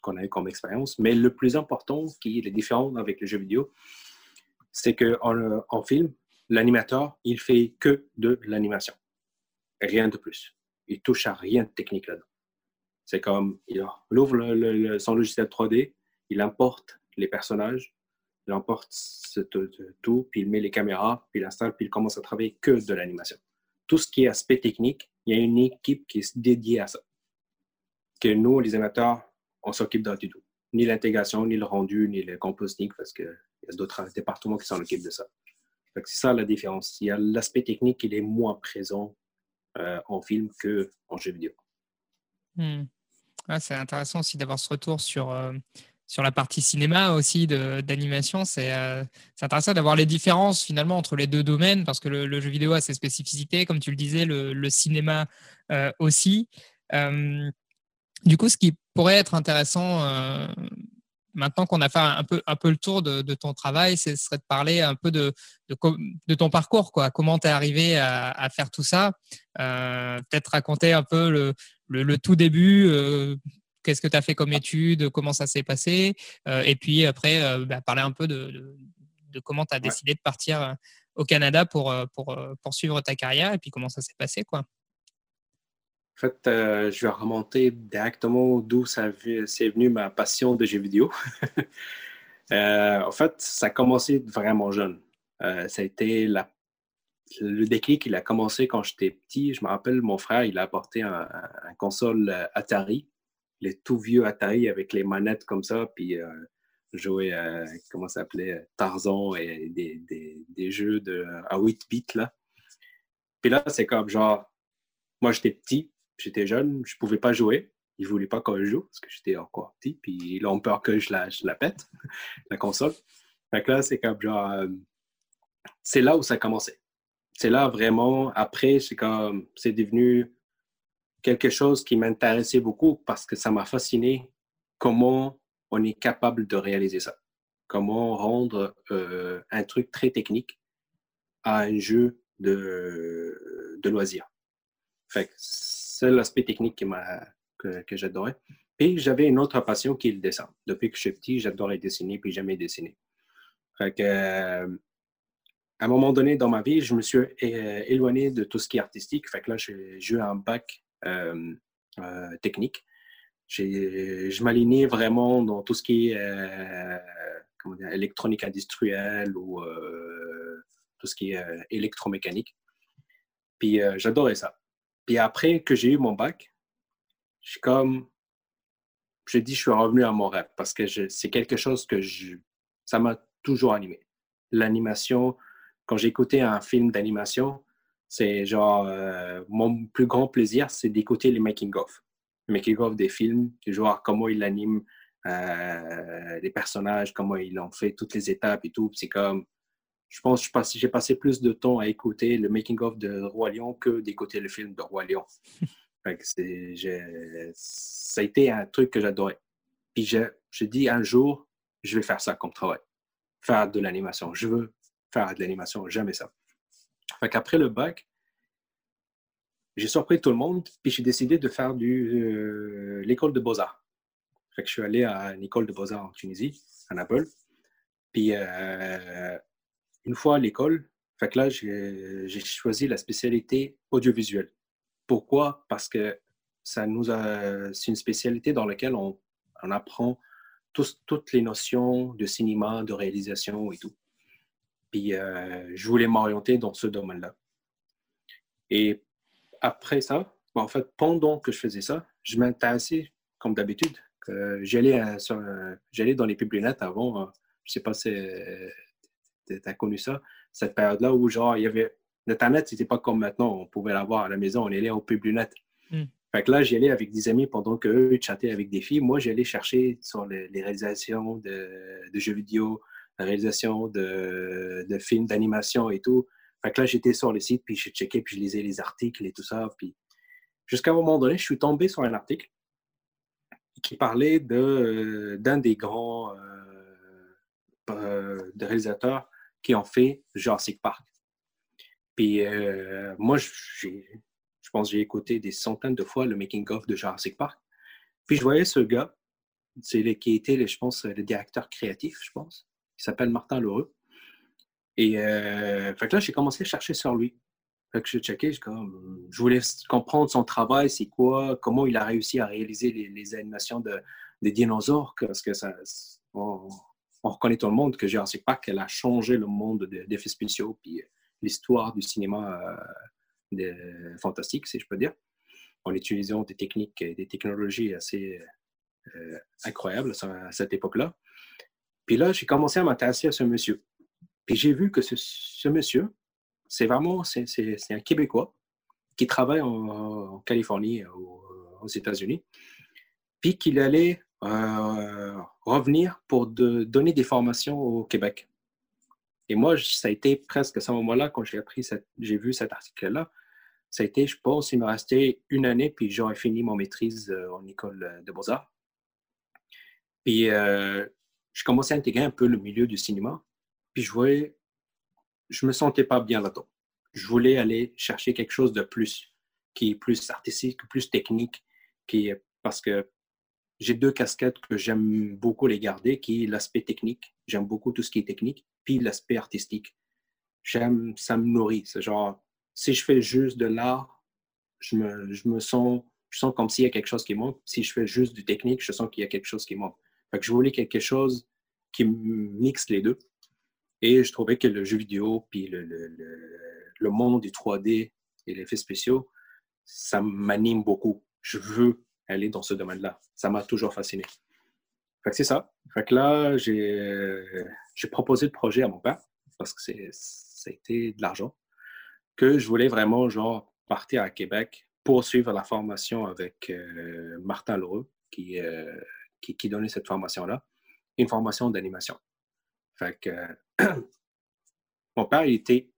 qu'on a eu comme expérience. Mais le plus important, qui est différent avec les jeux vidéo, c'est qu'en en film, l'animateur, il fait que de l'animation. Rien de plus. Il touche à rien de technique là-dedans. C'est comme, il ouvre son logiciel 3D, il importe les personnages, il importe tout, puis il met les caméras, puis il installe, puis il commence à travailler que de l'animation. Tout ce qui est aspect technique, il y a une équipe qui est dédiée à ça. Que nous, les amateurs, on s'occupe d'un tout. Ni l'intégration, ni le rendu, ni le composting, parce qu'il y a d'autres départements qui s'en occupent de ça. C'est ça la différence. Il y a l'aspect technique qui est moins présent euh, en film qu'en jeu vidéo. Hmm. c'est intéressant aussi d'avoir ce retour sur, euh, sur la partie cinéma aussi d'animation. Euh, c'est intéressant d'avoir les différences finalement entre les deux domaines parce que le, jeu vidéo a ses spécificités, comme tu le disais, le, cinéma aussi. Du coup, ce qui pourrait être intéressant, euh, maintenant qu'on a fait un peu, un peu le tour de, ton travail, ce serait de parler un peu de, de, ton parcours, quoi. comment tu es arrivé à, faire tout ça? Euh, peut-être raconter un peu le, le, tout début, euh, qu'est-ce que tu as fait comme étude, comment ça s'est passé, et puis après, bah, parler un peu de, comment tu as décidé de partir au Canada pour, pour poursuivre ta carrière, et puis comment ça s'est passé. quoi. Fait, euh, je vais remonter directement d'où c'est venu ma passion de jeux vidéo. Euh, en fait, ça a commencé vraiment jeune. Euh, ça a été le déclic, il a commencé quand j'étais petit. Je me rappelle, mon frère, il a apporté un, console Atari, les tout vieux Atari avec les manettes comme ça, puis jouer, comment s'appelait, Tarzan et des, jeux de, à 8 bits. Là. Puis là, c'est comme genre, moi j'étais petit, j'étais jeune, je ne pouvais pas jouer. Ils ne voulaient pas que je joue parce que j'étais encore petit. Puis ils ont peur que je la, la pète, la console. Fait là, c'est comme genre. Euh, c'est là où ça a commencé. C'est là vraiment, après, c'est comme. C'est devenu quelque chose qui m'intéressait beaucoup parce que ça m'a fasciné comment on est capable de réaliser ça. Comment rendre euh, un truc très technique à un jeu de, de loisirs. Fait c'est l'aspect technique qui que, j'adorais. Puis j'avais une autre passion qui est le dessin. Depuis que je suis petit, j'adorais dessiner, puis jamais dessiner. Que, euh, à un moment donné dans ma vie, je me suis euh, éloigné de tout ce qui est artistique. Fait que là, j'ai eu un bac euh, technique. Je m'alignais vraiment dans tout ce qui est, électronique industrielle ou tout ce qui est électromécanique. Puis j'adorais ça. Puis après que j'ai eu mon bac, je suis comme, je dis, je suis revenu à mon rêve parce que c'est quelque chose que je, ça m'a toujours animé. L'animation, quand j'écoutais un film d'animation, c'est genre, euh, mon plus grand plaisir, c'est d'écouter les making-of. Les making-of des films, genre comment ils animent euh, les personnages, comment ils ont fait toutes les étapes et tout. C'est comme, je pense que j'ai passé plus de temps à écouter le making-of de Roi Lion que d'écouter le film de Roi Lion. ça a été un truc que j'adorais. Puis je, je dis un jour, je vais faire ça comme travail. Faire de l'animation. Je veux faire de l'animation, jamais ça. Fait qu'après le bac, j'ai surpris tout le monde, puis j'ai décidé de faire du, euh, l'école de beaux-arts. Fait que je suis allé à l'école de beaux-arts en Tunisie, à Naples. Puis euh, une fois à l'école, fait là, j'ai choisi la spécialité audiovisuelle. Pourquoi? Parce que c'est une spécialité dans laquelle on, on apprend toutes les notions de cinéma, de réalisation et tout. Puis euh, je voulais m'orienter dans ce domaine-là. Et après ça, en fait, pendant que je faisais ça, je m'intéressais, comme d'habitude, j'allais, j'allais dans les lunettes avant. Hein. je ne sais pas si as connu ça, cette période-là où, genre, il y avait L'Internet, c'était pas comme maintenant, on pouvait l'avoir à la maison, on allait au pub lunettes. Hmm. Fait que là, j'y allais avec des amis pendant qu'eux chattaient avec des filles. Moi, j'allais chercher sur les, réalisations de, jeux vidéo, la réalisation de, films d'animation et tout. Fait que là, j'étais sur le site, puis je checkais, puis je lisais les articles et tout ça. Puis jusqu'à un moment donné, je suis tombé sur un article qui parlait d'un des grands euh, euh, réalisateurs qui ont fait Jurassic Park. Puis euh, moi, je pense j'ai écouté des centaines de fois le making-of de Jurassic Park. Puis je voyais ce gars, c'est qui était, je pense, le directeur créatif, je pense. Il s'appelle Martin Lheureux. Et euh, fait que là, j'ai commencé à chercher sur lui. Fait que je checkais, comme, je voulais comprendre son travail, c'est quoi, comment il a réussi à réaliser les, animations de, des dinosaures, parce que ça, reconnaît tout le monde que Jurassic Park, elle a changé le monde d'effets spéciaux. Puis l'histoire du cinéma euh, fantastique, si je peux dire, en utilisant des techniques et des technologies assez euh, incroyables à cette époque-là. Puis là, j'ai commencé à m'intéresser à ce monsieur. Puis j'ai vu que ce, monsieur, c'est vraiment c'est, un Québécois qui travaille en, Californie, aux, États-Unis, puis qu'il allait euh, revenir pour de, donner des formations au Québec. Et moi, ça a été presque à ce moment-là, quand j'ai appris, j'ai vu cet article-là, ça a été, je pense, il me restait une année, puis j'aurais fini mon maîtrise euh, en école de beaux-arts. Puis, euh, je commençais à intégrer un peu le milieu du cinéma, puis je voyais, je me sentais pas bien là-dedans. Je voulais aller chercher quelque chose de plus, qui est plus artistique, plus technique, qui est, parce que j'ai deux casquettes que j'aime beaucoup les garder, qui est l'aspect technique. J'aime beaucoup tout ce qui est technique puis l'aspect artistique. J'aime, ça me nourrit. C'est genre, si je fais juste de l'art, je me, je me sens, je sens comme s'il y a quelque chose qui manque. Si je fais juste du technique, je sens qu'il y a quelque chose qui manque. Fait je voulais quelque chose qui mixe les deux. Et je trouvais que le jeu vidéo, puis le, le, le, monde du 3D et les effets spéciaux, ça m'anime beaucoup. Je veux aller dans ce domaine-là. Ça m'a toujours fasciné. Fait que c'est ça. Fait que là, j'ai proposé le projet à mon père, parce que ça a été de l'argent, que je voulais vraiment, genre, partir à Québec, poursuivre la formation avec euh, Martin Lheureux, qui, euh, qui, qui, donnait cette formation-là, une formation d'animation. Fait que mon père, il était,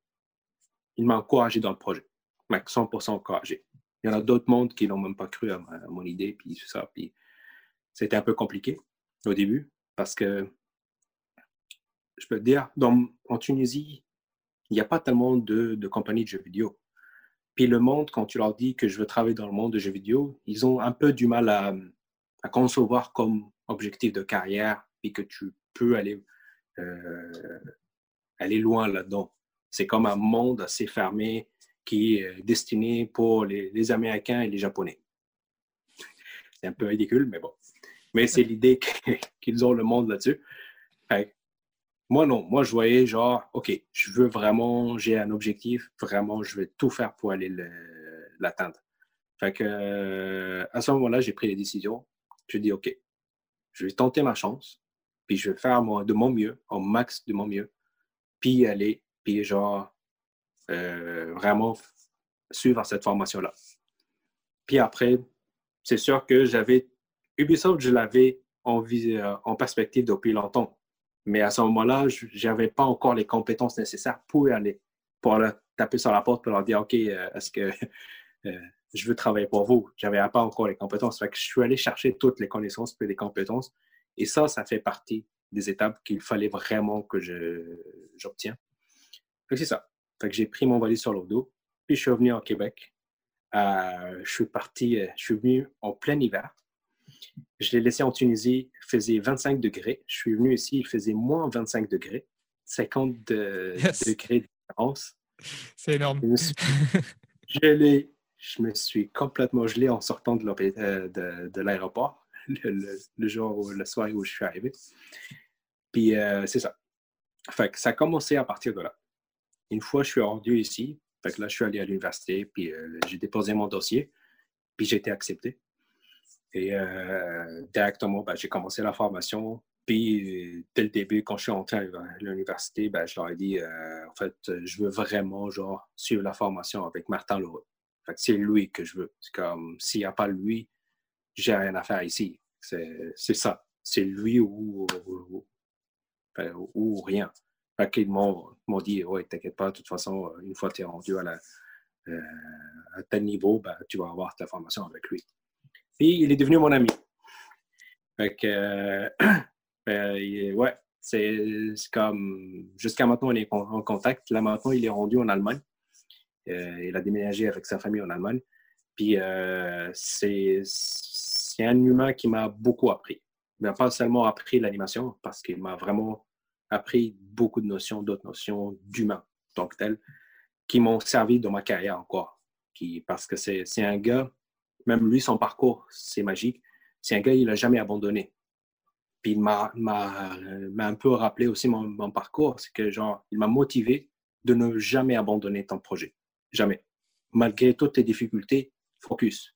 il m'a encouragé dans le projet, 100% encouragé. Il y en a d'autres mondes qui n'ont même pas cru à, mon idée, puis tout ça, puis c'était un peu compliqué au début, parce que je peux te dire, en Tunisie, il n'y a pas tellement de, de, compagnies de jeux vidéo. Puis le monde, quand tu leur dis que je veux travailler dans le monde de jeux vidéo, ils ont un peu du mal à, à concevoir comme objectif de carrière et que tu peux aller, euh, aller loin là-dedans. C'est comme un monde assez fermé qui est destiné pour les, Américains et les Japonais. C'est un peu ridicule, mais bon. Mais c'est l'idée qu'ils ont le monde là-dessus. Moi, non. Moi, je voyais genre, OK, je veux vraiment, j'ai un objectif, vraiment, je vais tout faire pour aller l'atteindre. Fait que, à ce moment-là, j'ai pris les décisions. Je dis, OK, je vais tenter ma chance, puis je vais faire de mon mieux, au max de mon mieux, puis aller, puis genre, euh, vraiment suivre cette formation-là. Puis après, c'est sûr que j'avais, Ubisoft, je l'avais en, euh, en perspective depuis longtemps. Mais à ce moment-là, je n'avais pas encore les compétences nécessaires pour aller, pour taper sur la porte, pour leur dire, OK, euh, est-ce que je veux travailler pour vous? Je n'avais pas encore les compétences. Je suis allé chercher toutes les connaissances et les compétences. Et ça, ça fait partie des étapes qu'il fallait vraiment que j'obtienne. C'est ça. Fait que j'ai pris mon valise sur le dos, puis je suis revenu en Québec. Euh, je suis parti, euh, je suis venu en plein hiver. Je l'ai laissé en Tunisie, il faisait 25 degrés. Je suis venu ici, il faisait moins 25 degrés, 50 degrés de différence. C'est énorme. Je, je me suis complètement gelé en sortant de euh, l'aéroport le, jour, le soir où je suis arrivé. Puis c'est ça. Fait que ça a commencé à partir de là. Une fois, je suis rendu ici. Fait que là, je suis allé à l'université, puis euh, j'ai déposé mon dossier, puis j'ai été accepté. Et euh, directement, ben, j'ai commencé la formation. Puis, dès le début, quand je suis entré à l'université, ben, je leur ai dit, euh, en fait, je veux vraiment, suivre la formation avec Martin Leroux. Fait que c'est lui que je veux. C'est comme, s'il n'y a pas lui, j'ai rien à faire ici. C'est ça. C'est lui ou, ou rien. Fait qu'ils m'ont dit, ouais, t'inquiète pas, de toute façon, euh, une fois que tu es rendu à, la, euh, à tel niveau, ben, tu vas avoir ta formation avec lui. Puis, il est devenu mon ami. Fait que, euh, ben, ouais, c'est comme, jusqu'à maintenant, on est en contact. Là, maintenant, il est rendu en Allemagne. il a déménagé avec sa famille en Allemagne. Puis, c'est un humain qui m'a beaucoup appris. Il n'a pas seulement appris l'animation, parce qu'il m'a vraiment appris beaucoup de notions, d'autres notions d'humain, donc tel, qui m'ont servi dans ma carrière encore. Qui, parce que c'est un gars, même lui, son parcours, c'est magique. C'est un gars, il n'a jamais abandonné. Puis il m'a un peu rappelé aussi mon, mon parcours, c'est que genre, il m'a motivé de ne jamais abandonner ton projet. Jamais. Malgré toutes tes difficultés, focus.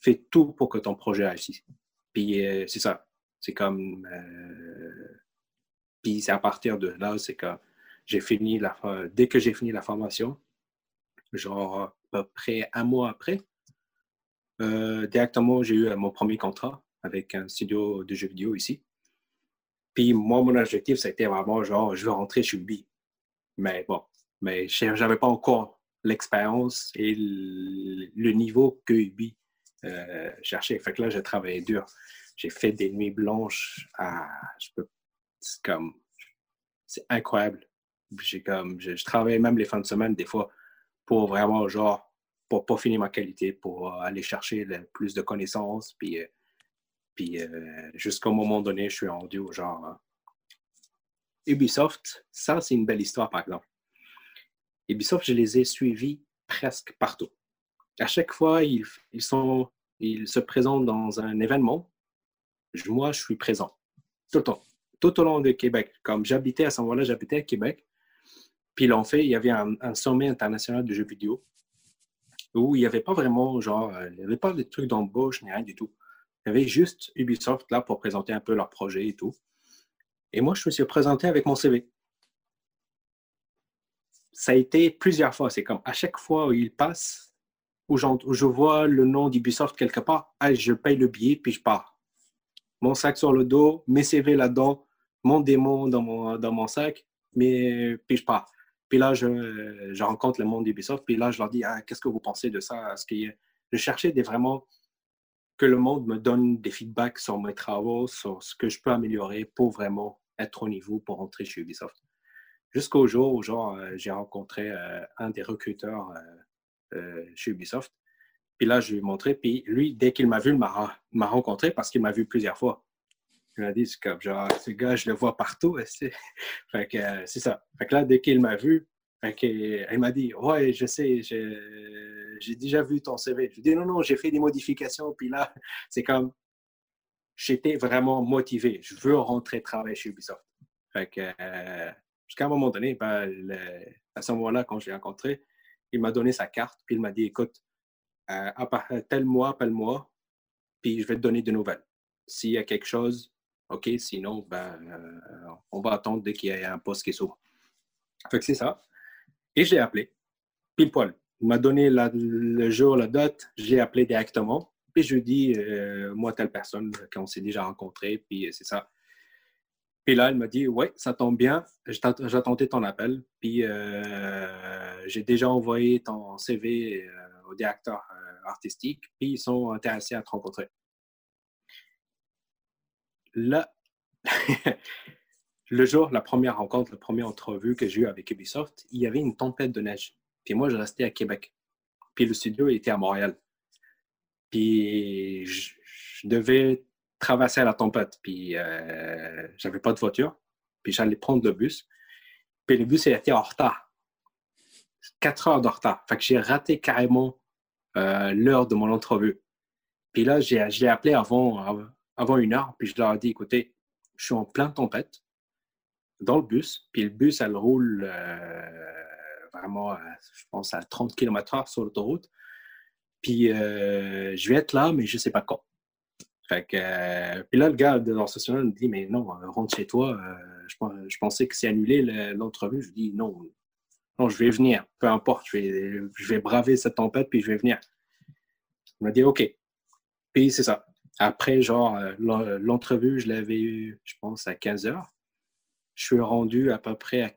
Fais tout pour que ton projet réussisse. Puis euh, c'est ça. C'est comme euh, puis c'est à partir de là, c'est que j'ai fini la dès que j'ai fini la formation, genre à peu près un mois après, euh, directement j'ai eu mon premier contrat avec un studio de jeux vidéo ici. Puis moi, mon objectif, c'était vraiment genre, je veux rentrer chez Ubi. Mais bon, mais je n'avais pas encore l'expérience et le, niveau que Ubi euh, cherchait. Fait que là, j'ai travaillé dur. J'ai fait des nuits blanches à, je peux c'est comme, c'est incroyable. J'ai comme, je, travaille même les fins de semaine des fois pour vraiment, genre, pour peaufiner ma qualité, pour aller chercher plus de connaissances, puis, euh, puis euh, jusqu'au moment donné, je suis rendu au genre. Hein. Ubisoft, ça, c'est une belle histoire, par exemple. Ubisoft, je les ai suivis presque partout. À chaque fois, ils, ils se présentent dans un événement. Moi, je suis présent. Tout le temps tout au long du Québec. Comme j'habitais à ce moment-là, j'habitais à Québec. Puis l'ont fait, il y avait un, sommet international de jeux vidéo où il n'y avait pas vraiment, genre, euh, il n'y avait pas de trucs d'embauche ni rien du tout. Il y avait juste Ubisoft là pour présenter un peu leur projet et tout. Et moi, je me suis présenté avec mon CV. Ça a été plusieurs fois. C'est comme à chaque fois où il passe, où, je vois le nom d'Ubisoft quelque part, ah, je paye le billet puis je pars. Mon sac sur le dos, mes CV là-dedans, mon démon dans mon, dans mon sac, mais puis je pars. Puis là, je, je rencontre le monde d'Ubisoft, puis là, je leur dis ah, Qu'est-ce que vous pensez de ça? Ce Je cherchais des, vraiment que le monde me donne des feedbacks sur mes travaux, sur ce que je peux améliorer pour vraiment être au niveau pour rentrer chez Ubisoft. Jusqu'au jour où euh, j'ai rencontré euh, un des recruteurs euh, chez Ubisoft. Puis là, je lui ai montré. Puis lui, dès qu'il m'a vu, il m'a rencontré parce qu'il m'a vu plusieurs fois. Il m'a dit, c'est comme genre, ce gars, je le vois partout. fait que euh, c'est ça. Fait que là, dès qu'il m'a vu, il m'a dit, ouais, je sais, j'ai déjà vu ton CV. Je dit, non, non, j'ai fait des modifications. Puis là, c'est comme, j'étais vraiment motivé. Je veux rentrer travailler chez Ubisoft. jusqu'à un moment donné, ben, à ce moment-là, quand je l'ai rencontré, il m'a donné sa carte, puis il m'a dit, écoute, à tel mois, appelle-moi, puis je vais te donner des nouvelles. S'il y a quelque chose, OK, sinon, ben, on va attendre dès qu'il y a un poste qui s'ouvre. Fait que c'est ça. Et je l'ai appelé, pile poil. Il m'a donné le jour, la date, j'ai appelé directement. Puis je lui dis, euh, moi, telle personne qu'on s'est déjà rencontré, puis c'est ça. Puis là, elle m'a dit, ouais, ça tombe bien, j'attendais ton appel, puis euh, j'ai déjà envoyé ton CV euh, au directeur artistique, puis ils sont intéressés à te rencontrer. Là, le jour, la première rencontre, la première entrevue que j'ai eue avec Ubisoft, il y avait une tempête de neige. Puis moi, je restais à Québec. Puis le studio était à Montréal. Puis je, devais traverser la tempête. Puis euh, j'avais pas de voiture. Puis j'allais prendre le bus. Puis le bus était en retard. Quatre heures de retard. Fait que j'ai raté carrément euh, l'heure de mon entrevue. Puis là, je appelé avant, avant une heure. Puis je leur ai dit, écoutez, je suis en pleine tempête dans le bus. Puis le bus, elle roule euh, vraiment, je pense, à 30 km/h sur l'autoroute. Puis euh, je vais être là, mais je ne sais pas quand. Fait que, euh, puis là, le gars de l'organisation me dit Mais non, rentre chez toi. Je, je, pensais que c'est annulé l'entrevue. Je dis Non, non, je vais venir. Peu importe, je vais, je vais braver cette tempête, puis je vais venir. Il m'a dit OK. Puis c'est ça. Après, genre, l'entrevue, je l'avais eu, je pense, à 15 heures je suis rendu à peu près à,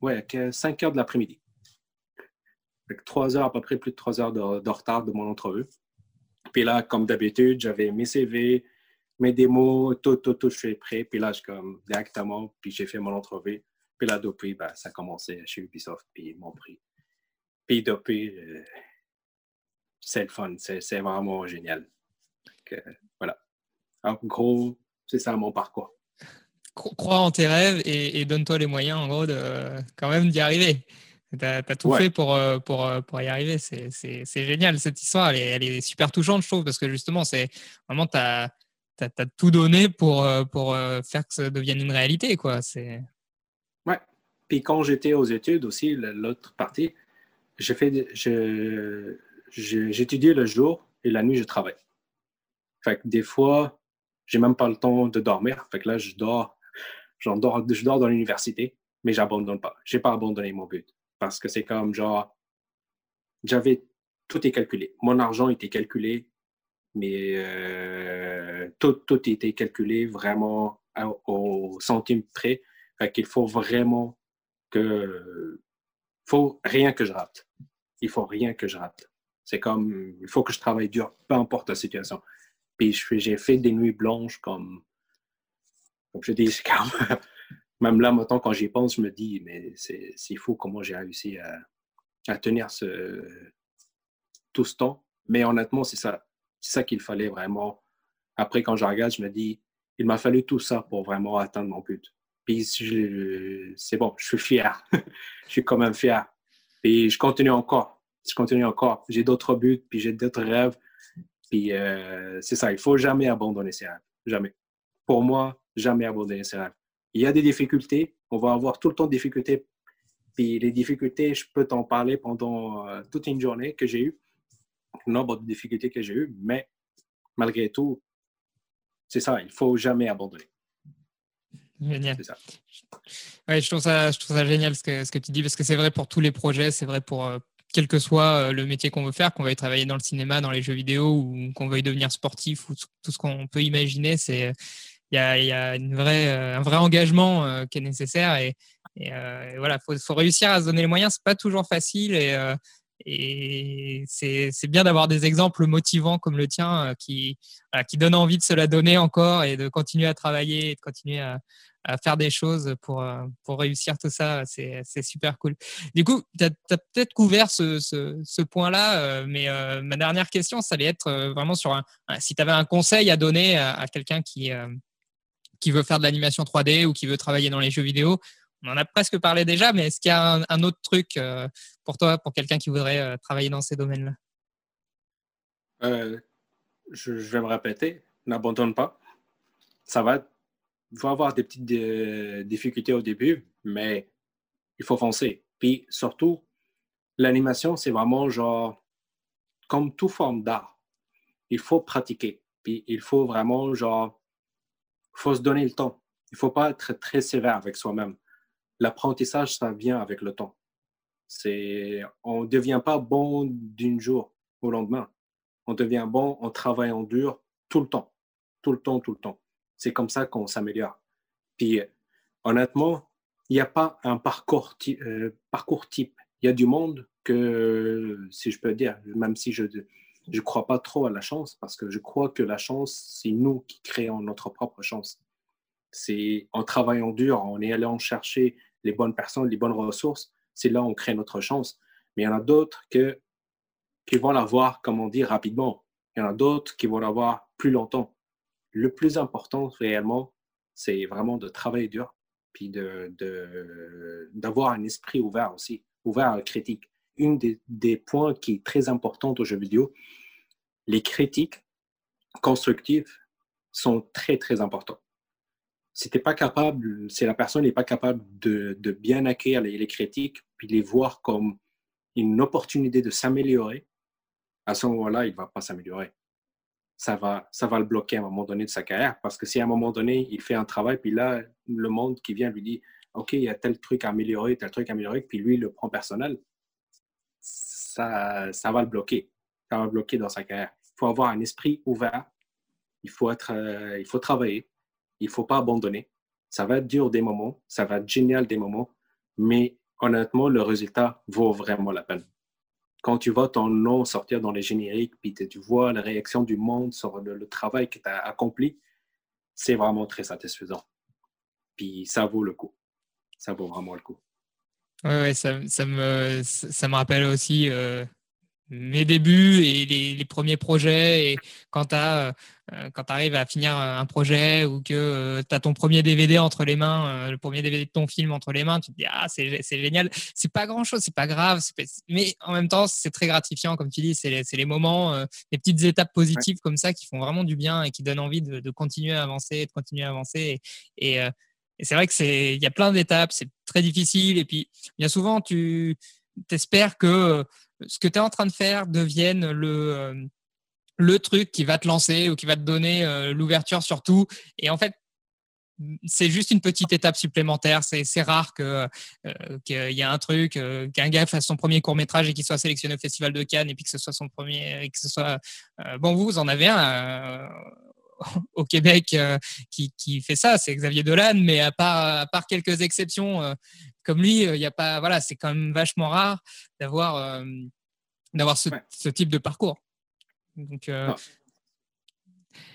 ouais, 5 heures de l'après-midi. Avec 3 heures, à peu près plus de 3 heures de, retard de mon entrevue. Puis là, comme d'habitude, j'avais mes CV, mes démos, tout, tout, tout, je suis prêt. Puis là, je comme directement, puis j'ai fait mon entrevue. Puis là, depuis, ben, ça a commencé chez Ubisoft, puis ils m'ont pris. Puis depuis, euh, c'est le fun, c'est vraiment génial. voilà. En gros, c'est ça mon parcours crois en tes rêves et, donne-toi les moyens, en gros, de quand même d'y arriver. Tu as, tout fait pour, euh, pour, euh, pour y arriver. C'est génial, cette histoire. Elle est, super touchante, je trouve, parce que justement, c'est vraiment, tu as, tout donné pour, euh, pour faire que ça devienne une réalité. Quoi. Ouais. Puis quand j'étais aux études aussi, l'autre partie, j'ai fait, j'étudiais le jour et la nuit, je travaille. Fait que des fois, j'ai même pas le temps de dormir. Fait que là, je dors dors, je dors dans l'université, mais j'abandonne pas. J'ai pas abandonné mon but parce que c'est comme genre, j'avais tout est calculé. Mon argent était calculé, mais euh, tout, tout était calculé vraiment au centime près. Fait qu'il faut vraiment que, faut rien que je rate. Il faut rien que je rate. C'est comme, il faut que je travaille dur, peu importe la situation. Puis j'ai fait des nuits blanches comme je dis, même là, maintenant, quand j'y pense, je me dis, mais c'est fou comment j'ai réussi à, tenir ce, tout ce temps. Mais honnêtement, c'est ça. Ça qu'il fallait vraiment. Après, quand je regarde, je me dis, il m'a fallu tout ça pour vraiment atteindre mon but. Puis c'est bon, je suis fier. je suis quand même fier. Puis je continue encore. Je continue encore. J'ai d'autres buts, puis j'ai d'autres rêves. Puis euh, c'est ça, il faut jamais abandonner ses rêves. Jamais. Pour moi, jamais abandonner ses rêves. Il y a des difficultés, on va avoir tout le temps des difficultés. Puis les difficultés, je peux t'en parler pendant euh, toute une journée que j'ai eu, nombre de difficultés que j'ai eu, mais malgré tout, c'est ça, il faut jamais abandonner. Génial. Ça. Ouais, je trouve ça, je trouve ça génial ce que, ce que tu dis, parce que c'est vrai pour tous les projets, c'est vrai pour euh, quel que soit euh, le métier qu'on veut faire, qu'on veuille travailler dans le cinéma, dans les jeux vidéo, ou qu'on veuille devenir sportif, ou tout ce qu'on peut imaginer, c'est il y a, une vraie, euh, un vrai engagement euh, qui est nécessaire et, voilà, faut, réussir à se donner les moyens. C'est pas toujours facile et, et c'est bien d'avoir des exemples motivants comme le tien qui, qui donnent envie de se la donner encore et de continuer à travailler et de continuer à, à faire des choses pour, pour réussir tout ça. C'est super cool. Du coup, tu as, peut-être couvert ce, ce, point-là, mais ma dernière question, ça allait être vraiment sur un, si tu avais un conseil à donner à, quelqu'un qui, qui veut faire de l'animation 3D ou qui veut travailler dans les jeux vidéo. On en a presque parlé déjà, mais est-ce qu'il y a un, autre truc euh, pour toi, pour quelqu'un qui voudrait euh, travailler dans ces domaines-là? Euh, je, vais me répéter, n'abandonne pas. Ça va, il faut avoir des petites euh, difficultés au début, mais il faut foncer. Puis surtout, l'animation, c'est vraiment genre, comme toute forme d'art, il faut pratiquer. Puis il faut vraiment, genre, faut se donner le temps. Il ne faut pas être très sévère avec soi-même. L'apprentissage, ça vient avec le temps. On ne devient pas bon d'un jour au lendemain. On devient bon en travaillant dur tout le temps. Tout le temps, tout le temps. C'est comme ça qu'on s'améliore. Puis, honnêtement, il n'y a pas un parcours, euh, parcours type. Il y a du monde que, si je peux dire, même si je ne crois pas trop à la chance, parce que je crois que la chance, c'est nous qui créons notre propre chance. C'est en travaillant dur, en allant chercher les bonnes personnes, les bonnes ressources, c'est là où on crée notre chance. Mais il y en a d'autres qui vont l'avoir, comme on dit, rapidement. Il y en a d'autres qui vont l'avoir plus longtemps. Le plus important, réellement, c'est vraiment de travailler dur, puis d'avoir un esprit ouvert aussi, ouvert à la critique. Un des, points qui est très important aux jeux vidéo, les critiques constructives sont très, très importants. Si pas capable, si la personne n'est pas capable de, de, bien accueillir les, les, critiques, puis les voir comme une opportunité de s'améliorer, à ce moment-là, il ne va pas s'améliorer ça va, ça va le bloquer à un moment donné de sa carrière. Parce que si à un moment donné, il fait un travail, puis là, le monde qui vient lui dit OK, il y a tel truc à améliorer, tel truc à améliorer, puis lui, il le prend personnel, ça, ça va le bloquer. Ça va le bloquer dans sa carrière. Il faut avoir un esprit ouvert. Il faut, être, euh, il faut travailler. Il ne faut pas abandonner. Ça va être dur des moments, ça va être génial des moments, mais honnêtement, le résultat vaut vraiment la peine quand tu vois ton nom sortir dans les génériques, puis tu vois la réaction du monde sur le, travail que tu as accompli, c'est vraiment très satisfaisant. Puis ça vaut le coup. Ça vaut vraiment le coup. Oui, ouais, ça, ça, me, ça rappelle aussi euh, mes débuts et les, premiers projets. Et quand tu euh, arrives à finir un projet ou que euh, tu as ton premier DVD entre les mains, euh, le premier DVD de ton film entre les mains, tu te dis Ah, c'est génial. C'est pas grand chose, c'est pas grave. Mais en même temps, c'est très gratifiant, comme tu dis. C'est les, moments, les petites étapes positives comme ça qui font vraiment du bien et qui donnent envie de, continuer à avancer, de continuer à avancer. Et, et c'est vrai que c'est, il y a plein d'étapes, c'est très difficile. Et puis, bien souvent, tu espères que ce que tu es en train de faire devienne le, euh, le truc qui va te lancer ou qui va te donner euh, l'ouverture sur tout. Et en fait, c'est juste une petite étape supplémentaire. C'est rare que euh, qu'il y ait un truc, qu'un gars fasse son premier court métrage et qu'il soit sélectionné au Festival de Cannes et puis que ce soit son premier, que ce soit bon. Vous, vous en avez un au Québec qui, qui, fait ça, c'est Xavier Dolan, mais à part, à part quelques exceptions comme lui, il y a pas, voilà, c'est quand même vachement rare d'avoir d'avoir ce, ce, type de parcours. Donc,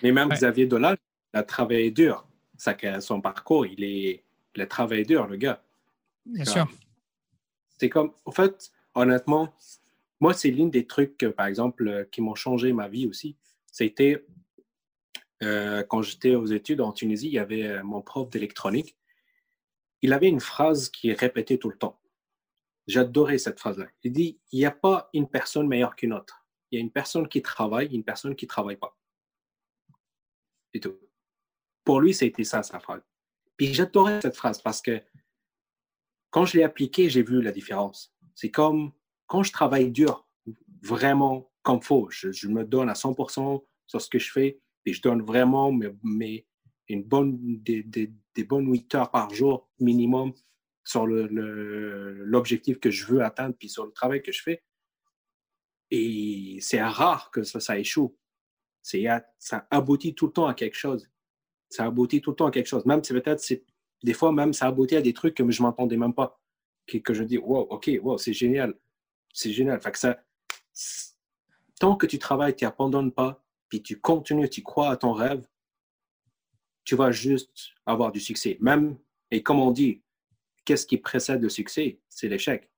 Mais même Xavier Dolan a travaillé dur. son parcours, il, est, il a travaillé dur, le gars. Bien sûr. C'est comme, en fait, honnêtement, moi, c'est l'une des trucs, par exemple, qui m'ont changé ma vie aussi. C'était euh, quand j'étais aux études en Tunisie, il y avait euh, mon prof d'électronique. Il avait une phrase qui répétait tout le temps. J'adorais cette phrase-là. Il dit il n'y a pas une personne meilleure qu'une autre. Il y a une personne qui travaille, une personne qui ne travaille pas. Et tout. Pour lui, c'était ça sa phrase. Puis j'adorais cette phrase parce que quand je l'ai appliquée, j'ai vu la différence. C'est comme quand je travaille dur, vraiment comme faut, je, me donne à 100% sur ce que je fais, et je donne vraiment mes, une bonne, des, des, bonnes 8 heures par jour minimum sur l'objectif le, que je veux atteindre, puis sur le travail que je fais. Et c'est rare que ça, ça échoue. Ça aboutit tout le temps à quelque chose. Ça aboutit tout le temps à quelque chose. Même si peut-être, des fois, même, ça aboutit à des trucs que je ne m'entendais même pas. Que, que, je dis, wow, OK, wow, c'est génial. C'est génial. Fait que ça, tant que tu travailles, tu n'abandonnes pas, puis tu continues, tu crois à ton rêve, tu vas juste avoir du succès. Même, et comme on dit, qu'est-ce qui précède le succès? C'est l'échec.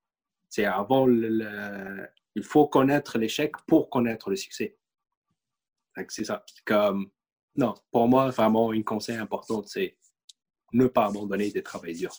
C'est avant le, Il faut connaître l'échec pour connaître le succès. C'est ça. Comme, non, pour moi, vraiment, une conseil important, c'est ne pas abandonner des travail dur.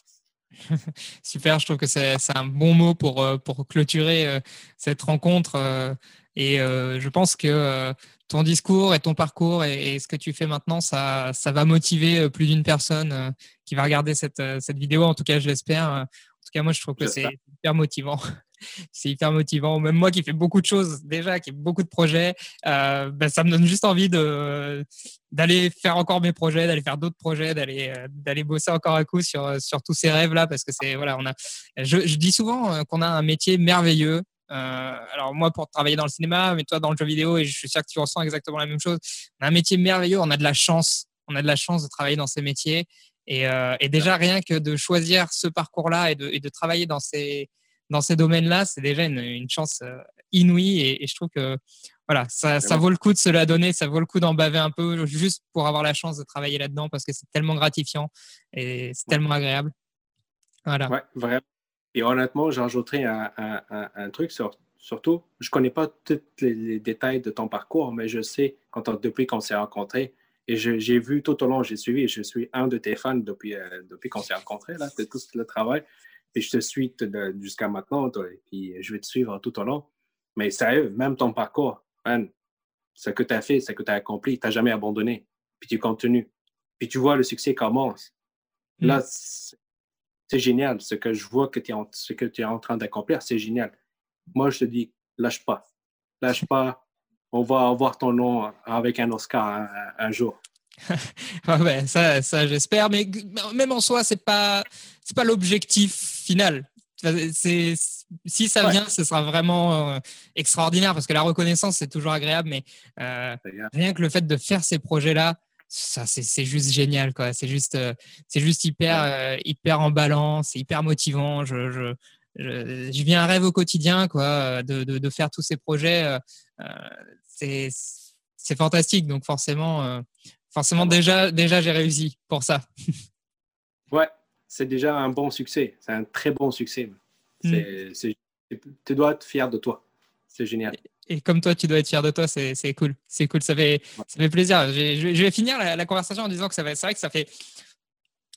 Super, je trouve que c'est un bon mot pour, pour clôturer cette rencontre. Et je pense que ton discours et ton parcours et, ce que tu fais maintenant, ça, ça va motiver plus d'une personne qui va regarder cette, cette vidéo. En tout cas, je l'espère. En tout cas, moi, je trouve que c'est hyper motivant. c'est hyper motivant. Même moi qui fais beaucoup de choses déjà, qui ai beaucoup de projets, euh, ben, ça me donne juste envie d'aller faire encore mes projets, d'aller faire d'autres projets, d'aller euh, bosser encore un coup sur sur tous ces rêves là, parce que c'est voilà, on a. Je, dis souvent euh, qu'on a un métier merveilleux. alors moi pour travailler dans le cinéma, mais toi dans le jeu vidéo, et je suis sûr que tu ressens exactement la même chose. On a un métier merveilleux, on a de la chance, on a de la chance de travailler dans ces métiers. Et, et déjà rien que de choisir ce parcours-là et de travailler dans ces dans ces domaines-là, c'est déjà une, chance euh, inouïe et, je trouve que voilà, ça, vaut le coup de se la donner, ça vaut le coup d'en baver un peu juste pour avoir la chance de travailler là-dedans parce que c'est tellement gratifiant et c'est tellement agréable. Voilà. Ouais, vraiment. Et honnêtement, j'ajouterais un, un, truc sur, surtout, je ne connais pas tous les, détails de ton parcours, mais je sais quand depuis qu'on s'est rencontrés, et j'ai vu tout au long, j'ai suivi, je suis un de tes fans depuis, euh, depuis qu'on s'est rencontrés, là, c'est tout le travail. Et je te suis jusqu'à maintenant, et puis je vais te suivre tout au long. Mais sérieux, même ton parcours, ce que tu as fait, ce que tu as accompli, tu n'as jamais abandonné. Puis tu continues. Puis tu vois le succès commence. Mm. Là, c'est génial. Ce que je vois que tu es, en, ce que tu es en train d'accomplir, c'est génial. Moi, je te dis, lâche pas. Lâche pas. On va avoir ton nom avec un Oscar un jour. ouais, ça, ça j'espère. Mais même en soi, c'est pas, c'est pas l'objectif final. C'est, si ça vient, ce sera vraiment euh, extraordinaire parce que la reconnaissance, c'est toujours agréable. Mais euh, rien que le fait de faire ces projets-là, ça, c'est, juste génial. Quoi. C'est, juste, euh, c'est juste hyper, hyper emballant, c'est hyper motivant. Je, je, je, je, vis un rêve au quotidien quoi, de, de, de faire tous ces projets. c'est, c'est fantastique. Donc forcément, forcément, déjà, déjà j'ai réussi pour ça. ouais, c'est déjà un bon succès. C'est un très bon succès. Mm. tu dois être fier de toi. C'est génial. Et, comme toi, tu dois être fier de toi, c'est cool. C'est cool, ça fait, ça fait plaisir. Je, vais finir la, conversation en disant que c'est vrai que ça fait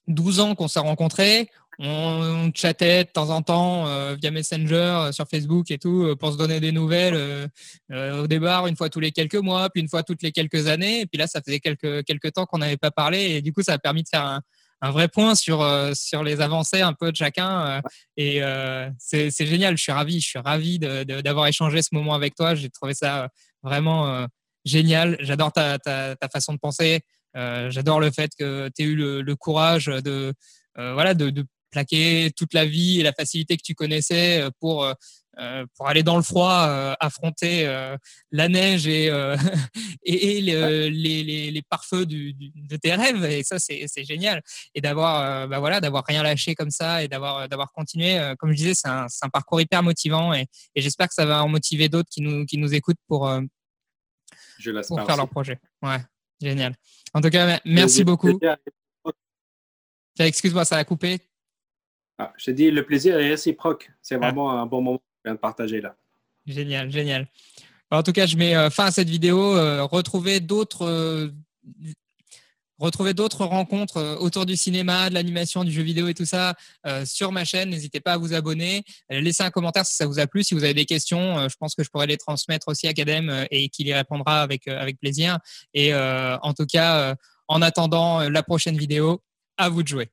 12 ans qu'on s'est rencontrés. On, chattait de temps en temps euh, via Messenger, euh, sur Facebook et tout, euh, pour se donner des nouvelles. au départ, une fois tous les quelques mois, puis une fois toutes les quelques années. Et puis là, ça faisait quelques, quelques temps qu'on n'avait pas parlé. Et du coup, ça a permis de faire un, un vrai point sur, sur les avancées un peu de chacun. et c'est génial. Je suis ravi. Je suis ravi d'avoir échangé ce moment avec toi. J'ai trouvé ça vraiment génial. J'adore ta, ta, ta, façon de penser. J'adore le fait que tu aies eu le, le courage de, voilà, de, de, plaquer toute la vie et la facilité que tu connaissais euh, pour, euh, euh, pour aller dans le froid, affronter la neige et, et, les, les, les, pare-feux de tes rêves. Et ça, c'est génial. Et d'avoir bah voilà, d'avoir rien lâché comme ça et d'avoir d'avoir continué. comme je disais, c'est un, un, parcours hyper motivant et, et j'espère que ça va en motiver d'autres qui nous, qui nous écoutent pour, pour faire leur projet. Ouais, génial. En tout cas, merci beaucoup. Excuse-moi, ça a coupé. Ah, je te dis, le plaisir est réciproque. C'est ah. vraiment un bon moment de partager là. Génial, génial. En tout cas, je mets euh, fin à cette vidéo. Euh, retrouvez d'autres. Euh, rencontres autour du cinéma, de l'animation, du jeu vidéo et tout ça sur ma chaîne. N'hésitez pas à vous abonner. Laissez un commentaire si ça vous a plu. Si vous avez des questions, je pense que je pourrais les transmettre aussi à Kadem et qu'il y répondra avec plaisir. Et en tout cas, en attendant la prochaine vidéo, à vous de jouer.